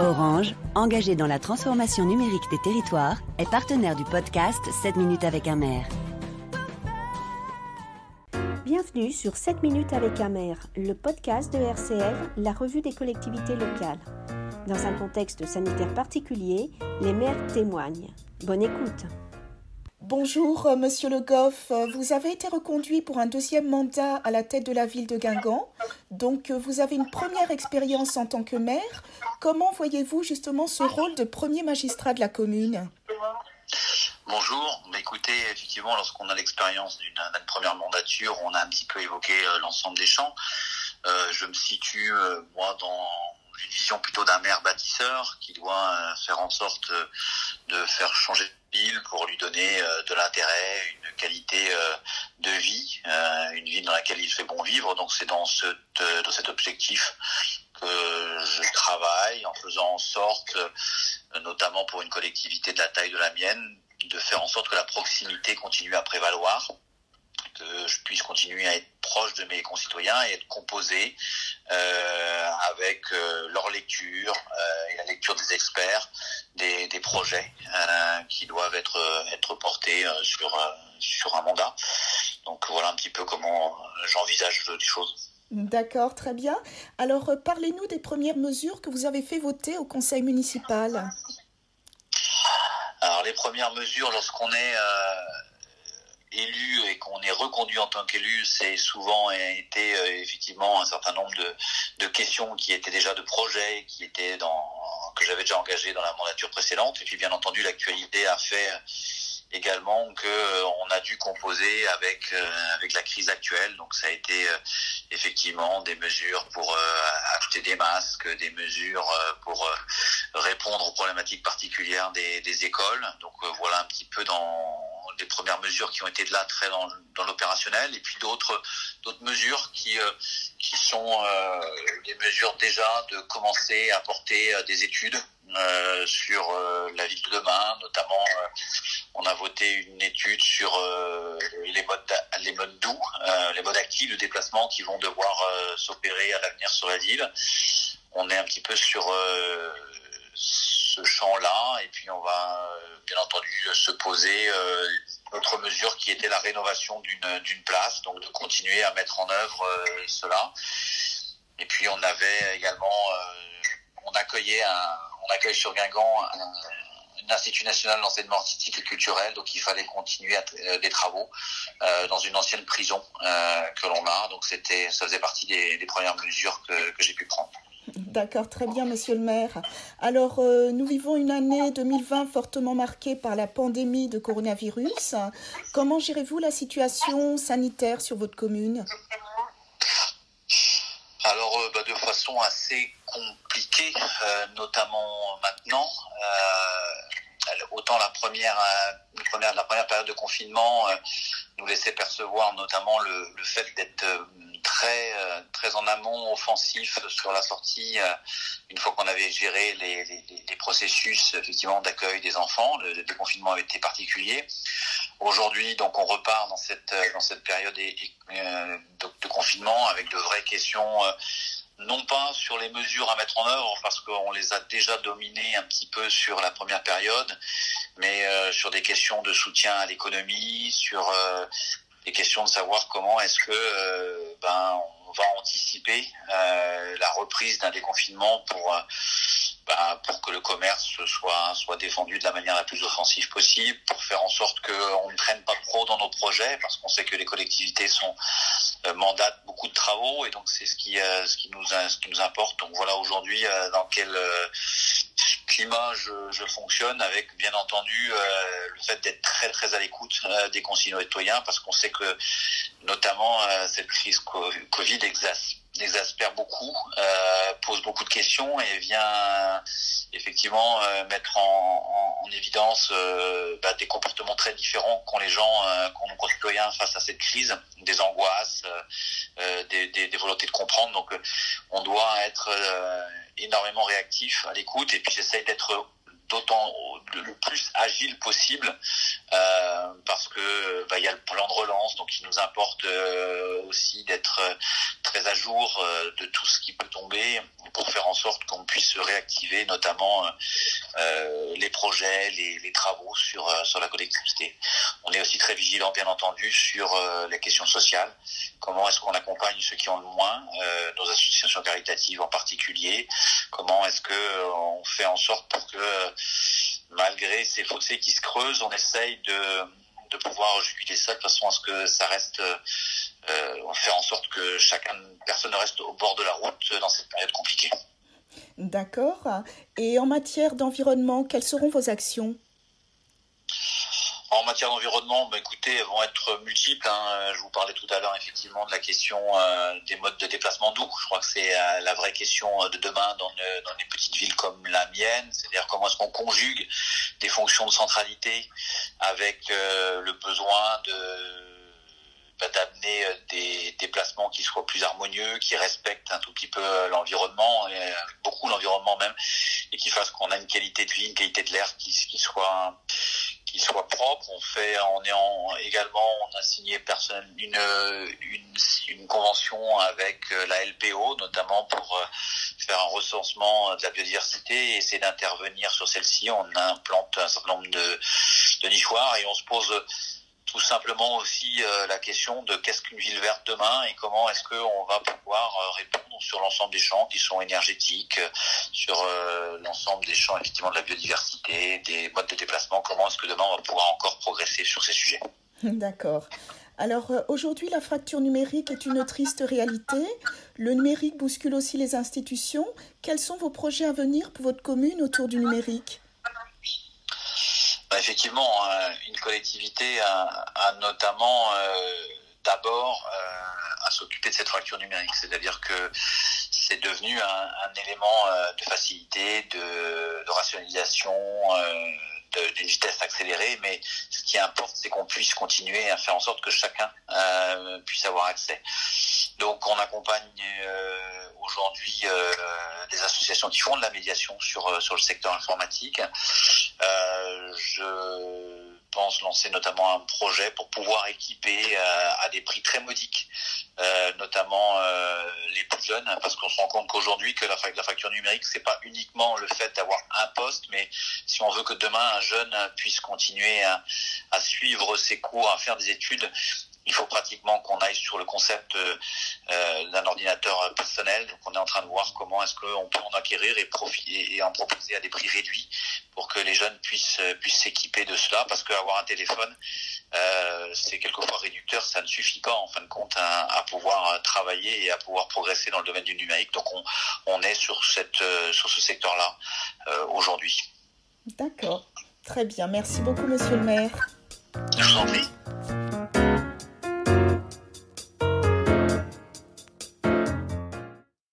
Orange, engagé dans la transformation numérique des territoires, est partenaire du podcast 7 minutes avec un maire. Bienvenue sur 7 minutes avec un maire, le podcast de RCL, la revue des collectivités locales. Dans un contexte sanitaire particulier, les maires témoignent. Bonne écoute. Bonjour, euh, monsieur Le Goff. Euh, vous avez été reconduit pour un deuxième mandat à la tête de la ville de Guingamp. Donc, euh, vous avez une première expérience en tant que maire. Comment voyez-vous justement ce rôle de premier magistrat de la commune? Bonjour. Bah, écoutez, effectivement, lorsqu'on a l'expérience d'une première mandature, on a un petit peu évoqué l'ensemble des champs. je me situe, moi, dans une vision plutôt d'un maire bâtisseur qui doit faire en sorte de faire changer ville pour lui donner euh, de l'intérêt, une qualité euh, de vie, euh, une ville dans laquelle il fait bon vivre. Donc c'est dans, ce, dans cet objectif que je travaille en faisant en sorte, notamment pour une collectivité de la taille de la mienne, de faire en sorte que la proximité continue à prévaloir que je puisse continuer à être proche de mes concitoyens et être composé avec leur lecture et la lecture des experts des, des projets euh, qui doivent être être portés euh, sur sur un mandat. Donc voilà un petit peu comment j'envisage les choses. D'accord, très bien. Alors parlez-nous des premières mesures que vous avez fait voter au conseil municipal. Alors les premières mesures lorsqu'on est élu et qu'on est reconduit en tant qu'élu, c'est souvent été euh, effectivement un certain nombre de, de, questions qui étaient déjà de projets, qui étaient dans que j'avais déjà engagé dans la mandature précédente. Et puis bien entendu, l'actualité a fait également que euh, on a dû composer avec euh, avec la crise actuelle. Donc ça a été effectivement des mesures pour acheter des masques, des mesures pour répondre aux problématiques particulières des, des écoles. Donc voilà un petit peu dans des premières mesures qui ont été de là très dans, l'opérationnel et puis d'autres mesures qui euh, qui sont euh, des mesures déjà de commencer à porter euh, des études euh, sur la vie de demain notamment on a voté une étude sur les modes les modes doux les modes actifs de déplacement qui vont devoir s'opérer à l'avenir sur la ville. On est un petit peu sur ce champ-là et puis on va bien entendu se poser notre mesure qui était la rénovation d'une place, donc de continuer à mettre en œuvre euh, cela. Et puis on avait également, euh, on accueillait un, on accueille sur Guingamp un, institut national d'enseignement artistique et culturel, donc il fallait continuer euh, des travaux euh, dans une ancienne prison euh, que l'on a. Donc c'était, ça faisait partie des, premières mesures que j'ai pu prendre. D'accord, très bien, monsieur le maire. Alors, euh, nous vivons une année 2020 fortement marquée par la pandémie de coronavirus. Comment gérez-vous la situation sanitaire sur votre commune? Alors, euh, bah, de façon assez compliquée, euh, notamment maintenant. autant la première, la première période de confinement nous laissait percevoir notamment le, fait d'être très euh, très en amont offensif sur la sortie euh, une fois qu'on avait géré les, processus effectivement d'accueil des enfants le, le, avait été particulier. Aujourd'hui donc on repart dans cette euh, période de, de, confinement avec de vraies questions non pas sur les mesures à mettre en œuvre parce qu'on les a déjà dominées un petit peu sur la première période, mais euh, sur des questions de soutien à l'économie, sur euh, des questions de savoir comment est-ce que euh, ben on va anticiper la reprise d'un déconfinement pour ben, pour que le commerce soit soit défendu de la manière la plus offensive possible, pour faire en sorte qu'on ne traîne pas trop dans nos projets, parce qu'on sait que les collectivités sont mandatent beaucoup de travaux et donc c'est ce qui ce qui nous ce qui nous importe. Donc voilà aujourd'hui dans quel climat je, fonctionne avec bien entendu euh, le fait d'être très très à l'écoute euh, des concitoyens parce qu'on sait que notamment euh, cette crise Covid exaspère beaucoup, pose beaucoup de questions et vient effectivement mettre en, en, en évidence bah, des comportements très différents qu'ont les gens, qu'ont nos concitoyens face à cette crise, des angoisses, des, des, des, volontés de comprendre. Donc on doit être énormément réactif à l'écoute et puis j'essaye d'être d'autant le plus agile possible euh, parce que bah, il y a le plan de relance donc il nous importe euh, aussi d'être très à jour euh, de tout ce qui peut tomber pour faire en sorte qu'on puisse réactiver notamment les projets, les, travaux sur, sur la collectivité. On est aussi très vigilant, bien entendu, sur les questions sociales. Comment est-ce qu'on accompagne ceux qui ont le moins, nos associations caritatives en particulier? Comment est-ce que on fait en sorte pour que malgré ces fossés qui se creusent, on essaye de, de pouvoir juguler ça de façon à ce que ça reste, euh, on fait en sorte que chacun, personne ne reste au bord de la route dans cette période compliquée. D'accord. Et en matière d'environnement, quelles seront vos actions? En matière d'environnement, bah, écoutez, elles vont être multiples. Hein. Je vous parlais effectivement de la question euh, des modes de déplacement doux. Je crois que c'est euh, la vraie question de demain dans, dans des petites villes comme la mienne. C'est-à-dire comment est-ce qu'on conjugue des fonctions de centralité avec euh, le besoin de bah, d'amener des déplacements qui soient plus harmonieux, qui respectent un tout petit peu l'environnement, beaucoup l'environnement même, et qui fassent qu'on a une qualité de vie, une qualité de l'air qui soit soit propre. On fait, on est en, également, on a signé une, une, convention avec euh, la LPO, notamment pour euh, faire un recensement de la biodiversité et essayer d'intervenir sur celle-ci. On implante un certain nombre de nichoirs et on se pose tout simplement aussi euh, la question de qu'est-ce qu'une ville verte demain et comment est-ce qu'on va pouvoir euh, répondre sur l'ensemble des champs qui sont énergétiques, euh, sur l'ensemble des champs effectivement de la biodiversité, des modes de déplacement, comment est-ce que demain on va pouvoir encore progresser sur ces sujets. D'accord. Alors aujourd'hui, la fracture numérique est une triste réalité. Le numérique bouscule aussi les institutions. Quels sont vos projets à venir pour votre commune autour du numérique? Effectivement, hein, une collectivité a, notamment euh, d'abord euh, à s'occuper de cette fracture numérique, c'est-à-dire que c'est devenu un, élément euh, de facilité, de, de rationalisation, d'une vitesse accélérée, mais ce qui importe, c'est qu'on puisse continuer à faire en sorte que chacun puisse avoir accès. Donc on accompagne aujourd'hui euh, des associations qui font de la médiation sur, euh, sur le secteur informatique. Euh, je pense lancer notamment un projet pour pouvoir équiper à des prix très modiques, notamment les plus jeunes, parce qu'on se rend compte qu'aujourd'hui que la, facture numérique c'est pas uniquement le fait d'avoir un poste, mais si on veut que demain un jeune puisse continuer à suivre ses cours, à faire des études, il faut pratiquement qu'on aille sur le concept euh, euh, d'un ordinateur personnel. Donc on est en train de voir comment est-ce qu'on peut en acquérir et, profiter, et en proposer à des prix réduits pour que les jeunes puissent euh, puissent s'équiper de cela. Parce qu'avoir un téléphone, c'est quelquefois réducteur, ça ne suffit pas en fin de compte à, pouvoir travailler et à pouvoir progresser dans le domaine du numérique. Donc on, on est sur cette sur ce secteur-là aujourd'hui. D'accord, très bien. Merci beaucoup, Monsieur le Maire. Je vous en prie.